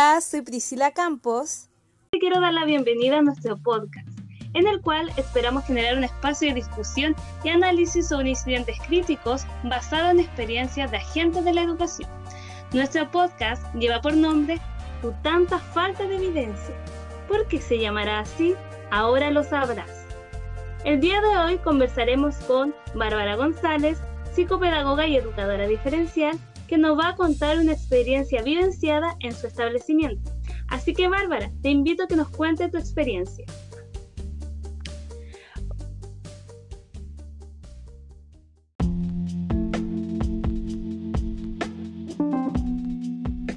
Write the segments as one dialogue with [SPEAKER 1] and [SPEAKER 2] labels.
[SPEAKER 1] Hola, soy Priscila Campos.
[SPEAKER 2] Te quiero dar la bienvenida a nuestro podcast, en el cual esperamos generar un espacio de discusión y análisis sobre incidentes críticos basados en experiencias de agentes de la educación. Nuestro podcast lleva por nombre Tu tanta falta de evidencia. ¿Por qué se llamará así? Ahora lo sabrás. El día de hoy conversaremos con Bárbara González, psicopedagoga y educadora diferencial, que nos va a contar una experiencia vivenciada en su establecimiento. Así que Bárbara, te invito a que nos cuente tu experiencia.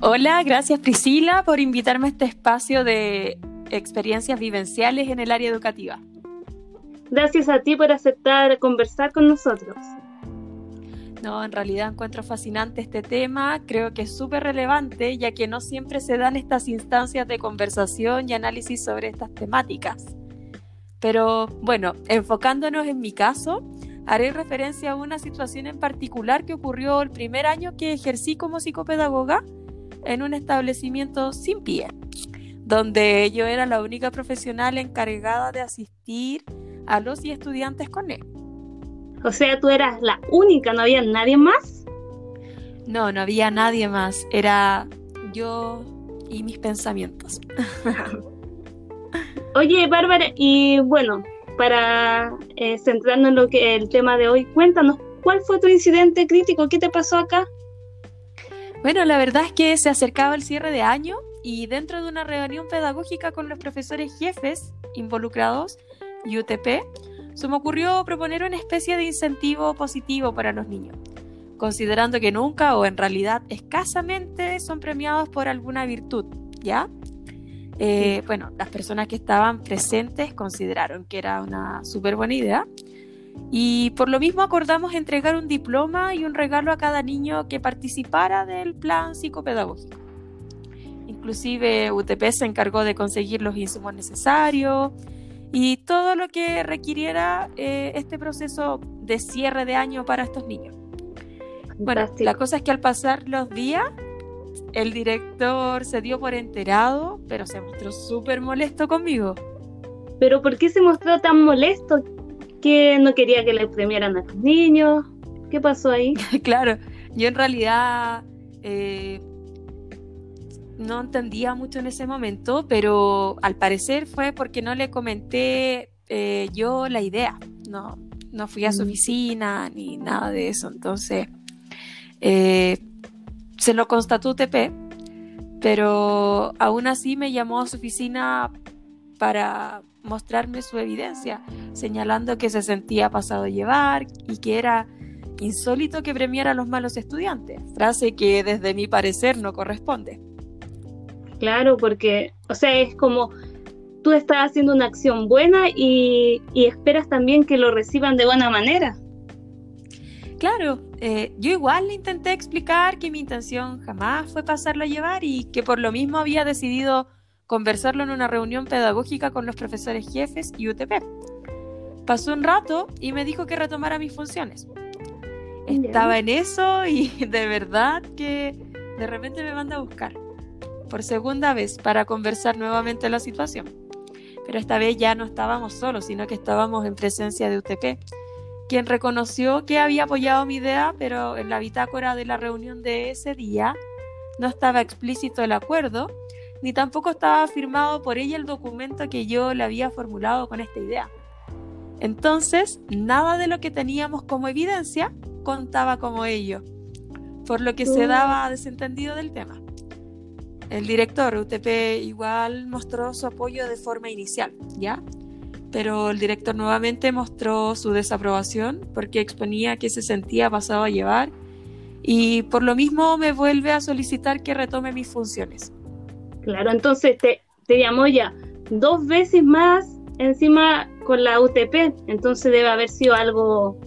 [SPEAKER 3] Hola, gracias Priscila por invitarme a este espacio de experiencias vivenciales en el área educativa.
[SPEAKER 2] Gracias a ti por aceptar conversar con nosotros.
[SPEAKER 3] No, en realidad encuentro fascinante este tema, creo que es súper relevante, ya que no siempre se dan estas instancias de conversación y análisis sobre estas temáticas. Pero bueno, enfocándonos en mi caso, haré referencia a una situación en particular que ocurrió el primer año que ejercí como psicopedagoga en un establecimiento sin pie, donde yo era la única profesional encargada de asistir a los y estudiantes con él.
[SPEAKER 2] O sea, tú eras la única, ¿no había nadie más?
[SPEAKER 3] No, no había nadie más. Era yo y mis pensamientos.
[SPEAKER 2] Oye, Bárbara, y bueno, para eh, centrarnos en lo que el tema de hoy, cuéntanos, ¿cuál fue tu incidente crítico? ¿Qué te pasó acá?
[SPEAKER 3] Bueno, la verdad es que se acercaba el cierre de año y dentro de una reunión pedagógica con los profesores jefes involucrados, UTP, se me ocurrió proponer una especie de incentivo positivo para los niños, considerando que nunca o en realidad escasamente son premiados por alguna virtud, ¿ya? Eh, bueno, las personas que estaban presentes consideraron que era una súper buena idea y por lo mismo acordamos entregar un diploma y un regalo a cada niño que participara del plan psicopedagógico. Inclusive UTP se encargó de conseguir los insumos necesarios, y todo lo que requiriera eh, este proceso de cierre de año para estos niños. Bueno, la cosa es que al pasar los días, el director se dio por enterado, pero se mostró súper molesto conmigo.
[SPEAKER 2] ¿Pero por qué se mostró tan molesto? ¿Que no quería que le premiaran a los niños? ¿Qué pasó ahí?
[SPEAKER 3] claro, yo en realidad eh, no entendía mucho en ese momento, pero al parecer fue porque no le comenté eh, yo la idea. No, no fui a su mm. oficina ni nada de eso. Entonces, eh, se lo constató TP, pero aún así me llamó a su oficina para mostrarme su evidencia, señalando que se sentía pasado a llevar y que era insólito que premiara a los malos estudiantes, frase que desde mi parecer no corresponde.
[SPEAKER 2] Claro, porque, o sea, es como tú estás haciendo una acción buena y, esperas también que lo reciban de buena manera.
[SPEAKER 3] Claro, eh, yo igual le intenté explicar que mi intención jamás fue pasarlo a llevar y que por lo mismo había decidido conversarlo en una reunión pedagógica con los profesores jefes y UTP. Pasó un rato y me dijo que retomara mis funciones. Estaba en eso y de verdad que de repente me manda a buscar por segunda vez para conversar nuevamente la situación. Pero esta vez ya no estábamos solos, sino que estábamos en presencia de UTP, quien reconoció que había apoyado mi idea, pero en la bitácora de la reunión de ese día no estaba explícito el acuerdo, ni tampoco estaba firmado por ella el documento que yo le había formulado con esta idea. Entonces, nada de lo que teníamos como evidencia contaba como ello, por lo que se daba desentendido del tema. El director UTP igual mostró su apoyo de forma inicial, ¿ya? Pero el director nuevamente mostró su desaprobación porque exponía que se sentía pasado a llevar y por lo mismo me vuelve a solicitar que retome mis funciones.
[SPEAKER 2] Claro, entonces te, te llamó ya dos veces más encima con la UTP, entonces debe haber sido algo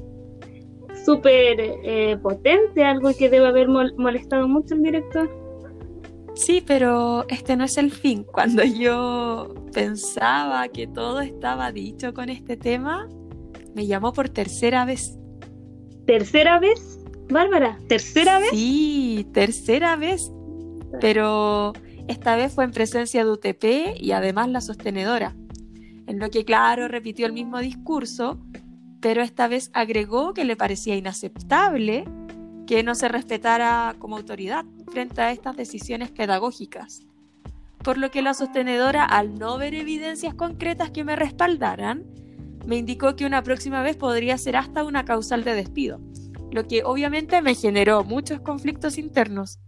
[SPEAKER 2] súper eh, potente, algo que debe haber molestado mucho el director.
[SPEAKER 3] Sí, pero este no es el fin. Cuando yo pensaba que todo estaba dicho con este tema, me llamó por tercera vez.
[SPEAKER 2] ¿Tercera vez? Bárbara, ¿tercera vez?
[SPEAKER 3] Sí, tercera vez. Pero esta vez fue en presencia de UTP y además la sostenedora, en lo que claro repitió el mismo discurso, pero esta vez agregó que le parecía inaceptable que no se respetara como autoridad frente a estas decisiones pedagógicas. Por lo que la sostenedora, al no ver evidencias concretas que me respaldaran, me indicó que una próxima vez podría ser hasta una causal de despido, lo que obviamente me generó muchos conflictos internos.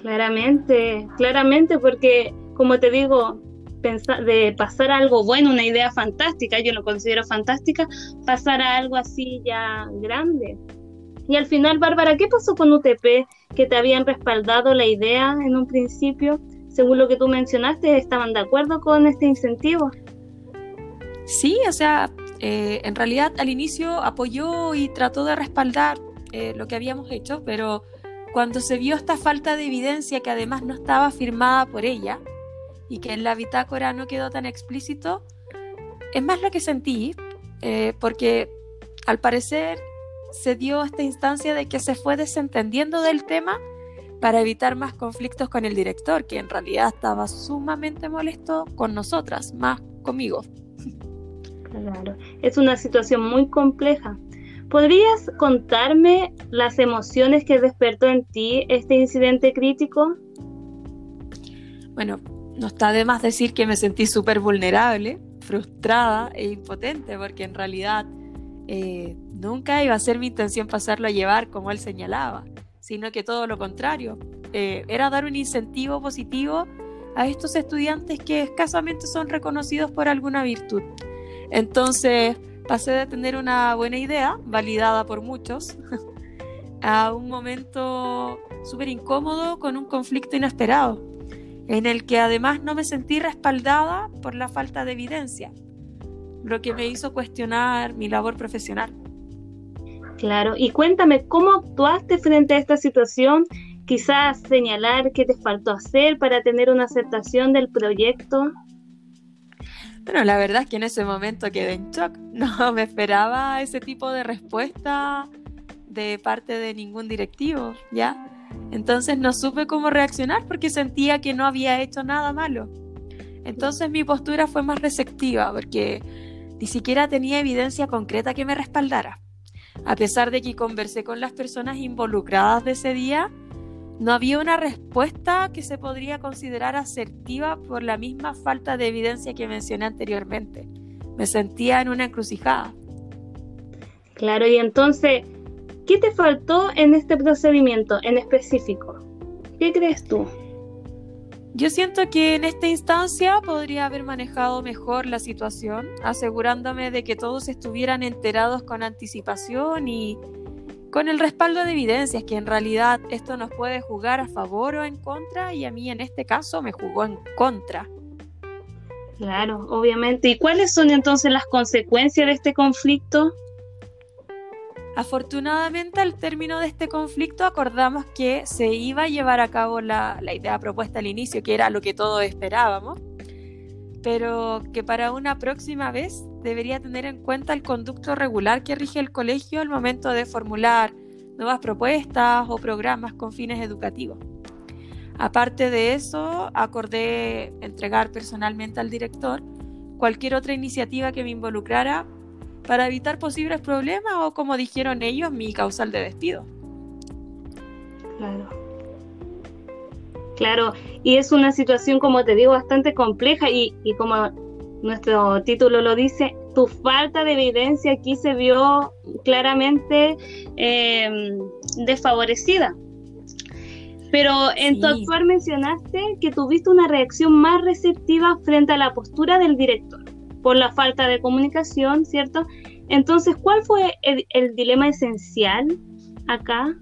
[SPEAKER 2] Claramente, claramente, porque como te digo, de pasar algo bueno, una idea fantástica, yo lo considero fantástica, pasar a algo así ya grande. Y al final, Bárbara, ¿qué pasó con UTP? Que te habían respaldado la idea en un principio. Según lo que tú mencionaste, ¿estaban de acuerdo con este incentivo?
[SPEAKER 3] Sí, o sea, eh, en realidad al inicio apoyó y trató de respaldar eh, lo que habíamos hecho, pero cuando se vio esta falta de evidencia que además no estaba firmada por ella y que en la bitácora no quedó tan explícito, es más lo que sentí, eh, porque al parecer se dio esta instancia de que se fue desentendiendo del tema para evitar más conflictos con el director, que en realidad estaba sumamente molesto con nosotras, más conmigo.
[SPEAKER 2] Claro, es una situación muy compleja. ¿Podrías contarme las emociones que despertó en ti este incidente crítico?
[SPEAKER 3] Bueno, no está de más decir que me sentí súper vulnerable, frustrada e impotente, porque en realidad eh, nunca iba a ser mi intención pasarlo a llevar como él señalaba, sino que todo lo contrario, eh, era dar un incentivo positivo a estos estudiantes que escasamente son reconocidos por alguna virtud. Entonces, pasé de tener una buena idea, validada por muchos, a un momento súper incómodo con un conflicto inesperado, en el que además no me sentí respaldada por la falta de evidencia, lo que me hizo cuestionar mi labor profesional.
[SPEAKER 2] Claro, y cuéntame, ¿cómo actuaste frente a esta situación? Quizás señalar qué te faltó hacer para tener una aceptación del proyecto.
[SPEAKER 3] Bueno, la verdad es que en ese momento quedé en shock. No me esperaba ese tipo de respuesta de parte de ningún directivo, ¿ya? Entonces no supe cómo reaccionar porque sentía que no había hecho nada malo. Entonces mi postura fue más receptiva porque ni siquiera tenía evidencia concreta que me respaldara. A pesar de que conversé con las personas involucradas de ese día, no había una respuesta que se podría considerar asertiva por la misma falta de evidencia que mencioné anteriormente. Me sentía en una encrucijada.
[SPEAKER 2] Claro, y entonces, ¿qué te faltó en este procedimiento en específico? ¿Qué crees tú?
[SPEAKER 3] Yo siento que en esta instancia podría haber manejado mejor la situación, asegurándome de que todos estuvieran enterados con anticipación y con el respaldo de evidencias que en realidad esto nos puede jugar a favor o en contra y a mí en este caso me jugó en contra.
[SPEAKER 2] Claro, obviamente. ¿Y cuáles son entonces las consecuencias de este conflicto?
[SPEAKER 3] Afortunadamente al término de este conflicto acordamos que se iba a llevar a cabo la, idea propuesta al inicio, que era lo que todos esperábamos, pero que para una próxima vez debería tener en cuenta el conducto regular que rige el colegio al momento de formular nuevas propuestas o programas con fines educativos. Aparte de eso, acordé entregar personalmente al director cualquier otra iniciativa que me involucrara para evitar posibles problemas o, como dijeron ellos, mi causal de despido.
[SPEAKER 2] Claro. Claro, y es una situación, como te digo, bastante compleja y, y como nuestro título lo dice, tu falta de evidencia aquí se vio claramente em, desfavorecida. Pero en tu actuar mencionaste que tuviste una reacción más receptiva frente a la postura del director por la falta de comunicación, ¿cierto? Entonces, ¿cuál fue el dilema esencial acá?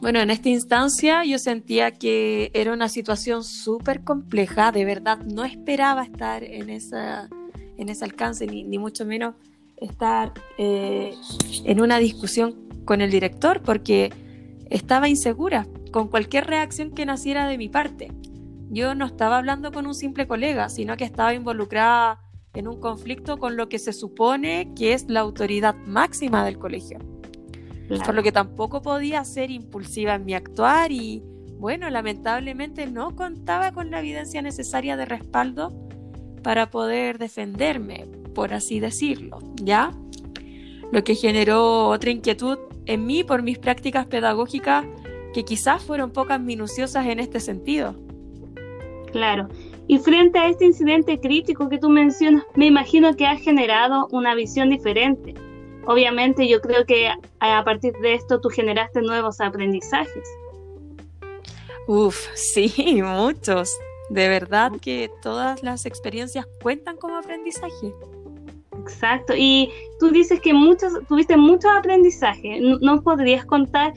[SPEAKER 3] Bueno, en esta instancia yo sentía que era una situación súper compleja, de verdad no esperaba estar en, esa, en ese alcance, ni, mucho menos estar eh, en una discusión con el director, porque estaba insegura con cualquier reacción que naciera de mi parte. Yo no estaba hablando con un simple colega, sino que estaba involucrada en un conflicto con lo que se supone que es la autoridad máxima del colegio por lo que tampoco podía ser impulsiva en mi actuar y bueno, lamentablemente no contaba con la evidencia necesaria de respaldo para poder defenderme, por así decirlo, ¿ya? Lo que generó otra inquietud en mí por mis prácticas pedagógicas que quizás fueron pocas minuciosas en este sentido.
[SPEAKER 2] Claro. Y frente a este incidente crítico que tú mencionas, me imagino que ha generado una visión diferente. Obviamente yo creo que a partir de esto tú generaste nuevos aprendizajes.
[SPEAKER 3] Uf, sí, muchos. De verdad que todas las experiencias cuentan como aprendizaje.
[SPEAKER 2] Exacto. Y tú dices que muchos, tuviste muchos aprendizajes. ¿Nos podrías contar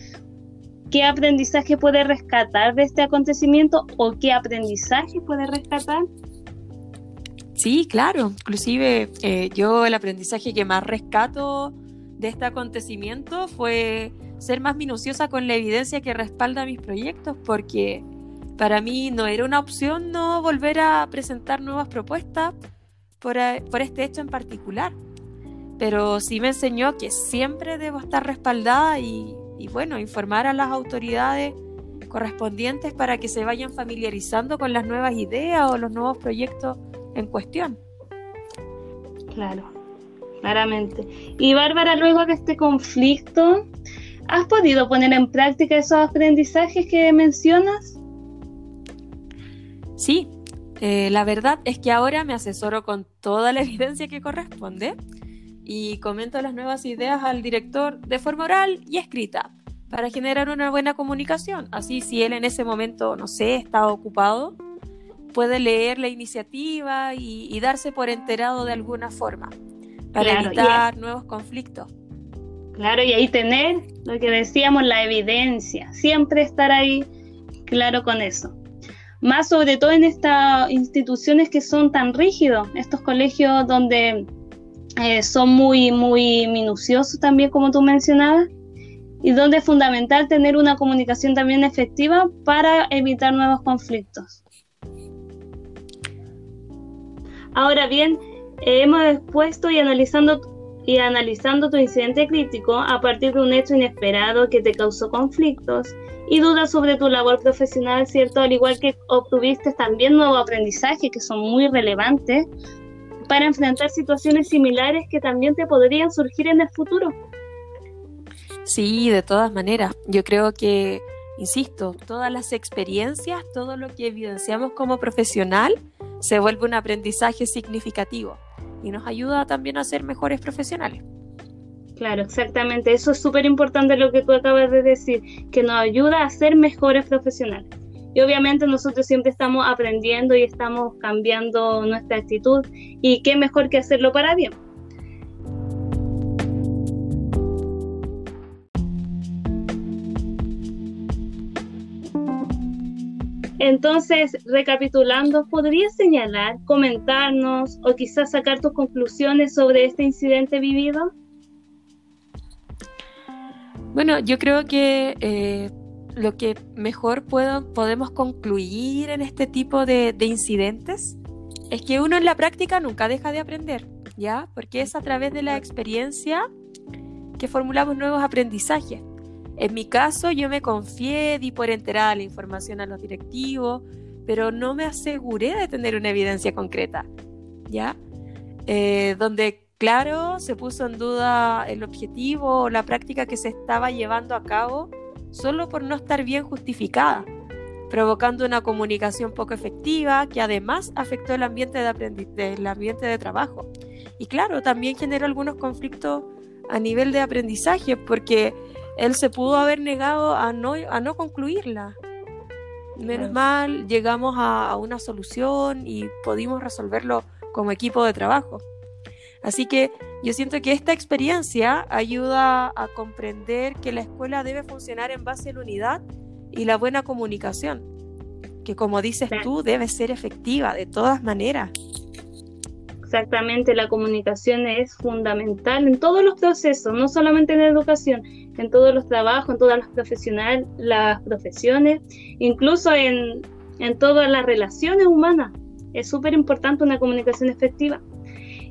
[SPEAKER 2] qué aprendizaje puede rescatar de este acontecimiento o qué aprendizaje puede rescatar?
[SPEAKER 3] Sí, claro. Inclusive eh, yo el aprendizaje que más rescato de este acontecimiento fue ser más minuciosa con la evidencia que respalda mis proyectos, porque para mí no era una opción no volver a presentar nuevas propuestas por, por este hecho en particular. Pero sí me enseñó que siempre debo estar respaldada y, y bueno, informar a las autoridades correspondientes para que se vayan familiarizando con las nuevas ideas o los nuevos proyectos en cuestión.
[SPEAKER 2] Claro, claramente. Y Bárbara, luego de este conflicto, ¿has podido poner en práctica esos aprendizajes que mencionas?
[SPEAKER 3] Sí, eh, la verdad es que ahora me asesoro con toda la evidencia que corresponde y comento las nuevas ideas al director de forma oral y escrita para generar una buena comunicación. Así si él en ese momento, no sé, está ocupado, puede leer la iniciativa y, darse por enterado de alguna forma para evitar nuevos conflictos.
[SPEAKER 2] Claro, y ahí tener lo que decíamos, la evidencia, siempre estar ahí claro con eso. Más sobre todo en estas instituciones que son tan rígidos, estos colegios donde eh, son muy, muy minuciosos también, como tú mencionabas, y donde es fundamental tener una comunicación también efectiva para evitar nuevos conflictos. Ahora bien, hemos expuesto y analizando y analizando tu incidente crítico a partir de un hecho inesperado que te causó conflictos y dudas sobre tu labor profesional, ¿cierto? Al igual que obtuviste también nuevos aprendizajes que son muy relevantes para enfrentar situaciones similares que también te podrían surgir en el futuro.
[SPEAKER 3] Sí, de todas maneras. Yo creo que, insisto, todas las experiencias, todo lo que evidenciamos como profesional, se vuelve un aprendizaje significativo y nos ayuda también a ser mejores profesionales.
[SPEAKER 2] Claro, exactamente. Eso es súper importante lo que tú acabas de decir, que nos ayuda a ser mejores profesionales. Y obviamente nosotros siempre estamos aprendiendo y estamos cambiando nuestra actitud y qué mejor que hacerlo para bien. Entonces, recapitulando, ¿podrías señalar, comentarnos o quizás sacar tus conclusiones sobre este incidente vivido?
[SPEAKER 3] Bueno, yo creo que eh, lo que mejor puedo, podemos concluir en este tipo de, incidentes es que uno en la práctica nunca deja de aprender, ¿ya? Porque es a través de la experiencia que formulamos nuevos aprendizajes. En mi caso, yo me confié, di por enterada la información a los directivos, pero no me aseguré de tener una evidencia concreta, ¿ya? Eh, donde, claro, se puso en duda el objetivo o la práctica que se estaba llevando a cabo solo por no estar bien justificada, provocando una comunicación poco efectiva que además afectó el ambiente de, el ambiente de trabajo. Y claro, también generó algunos conflictos a nivel de aprendizaje porque él se pudo haber negado a no, a no concluirla. Menos mal, llegamos a, una solución y pudimos resolverlo como equipo de trabajo. Así que yo siento que esta experiencia ayuda a comprender que la escuela debe funcionar en base a la unidad y la buena comunicación, que como dices tú, debe ser efectiva de todas maneras.
[SPEAKER 2] Exactamente, la comunicación es fundamental en todos los procesos, no solamente en la educación, en todos los trabajos, en todas las profesionales, las profesiones, incluso en, en todas las relaciones humanas. Es súper importante una comunicación efectiva.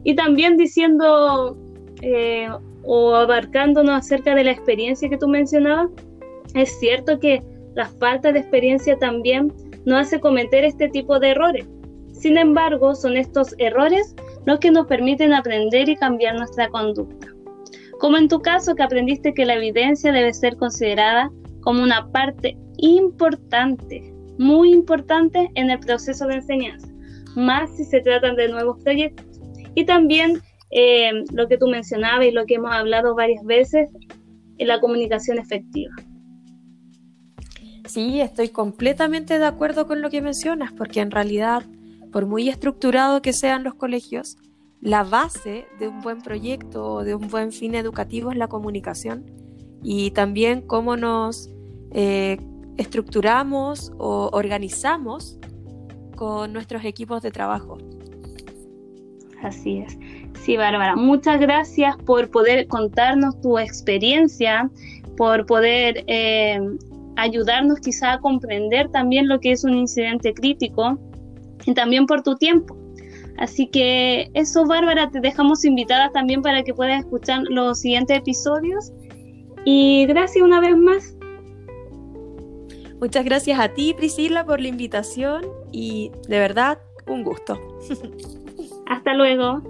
[SPEAKER 2] Y también diciendo eh, o abarcándonos acerca de la experiencia que tú mencionabas, es cierto que La falta de experiencia también nos hace cometer este tipo de errores. Sin embargo, son estos errores los que nos permiten aprender y cambiar nuestra conducta. Como en tu caso que aprendiste que la evidencia debe ser considerada como una parte importante, muy importante en el proceso de enseñanza, más si se tratan de nuevos proyectos. Y también eh, lo que tú mencionabas y lo que hemos hablado varias veces, la comunicación efectiva.
[SPEAKER 3] Sí, estoy completamente de acuerdo con lo que mencionas, porque en realidad, por muy estructurado que sean los colegios, la base de un buen proyecto o de un buen fin educativo es la comunicación y también cómo nos eh, estructuramos o organizamos con nuestros equipos de trabajo.
[SPEAKER 2] Así es. Sí, Bárbara, muchas gracias por poder contarnos tu experiencia, por poder eh, ayudarnos quizá a comprender también lo que es un incidente crítico y también por tu tiempo. Así que eso, Bárbara, te dejamos invitada también para que puedas escuchar los siguientes episodios. Y gracias una vez más.
[SPEAKER 3] Muchas gracias a ti, Priscila, por la invitación y de verdad, un gusto.
[SPEAKER 2] Hasta luego.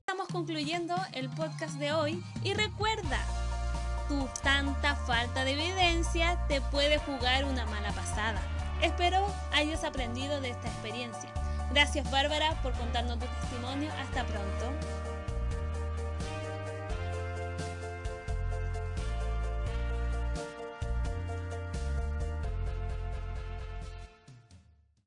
[SPEAKER 1] Estamos concluyendo el podcast de hoy y recuerda, tu tanta falta de evidencia te puede jugar una mala pasada. Espero hayas aprendido de esta experiencia. Gracias Bárbara por contarnos tu testimonio. Hasta pronto.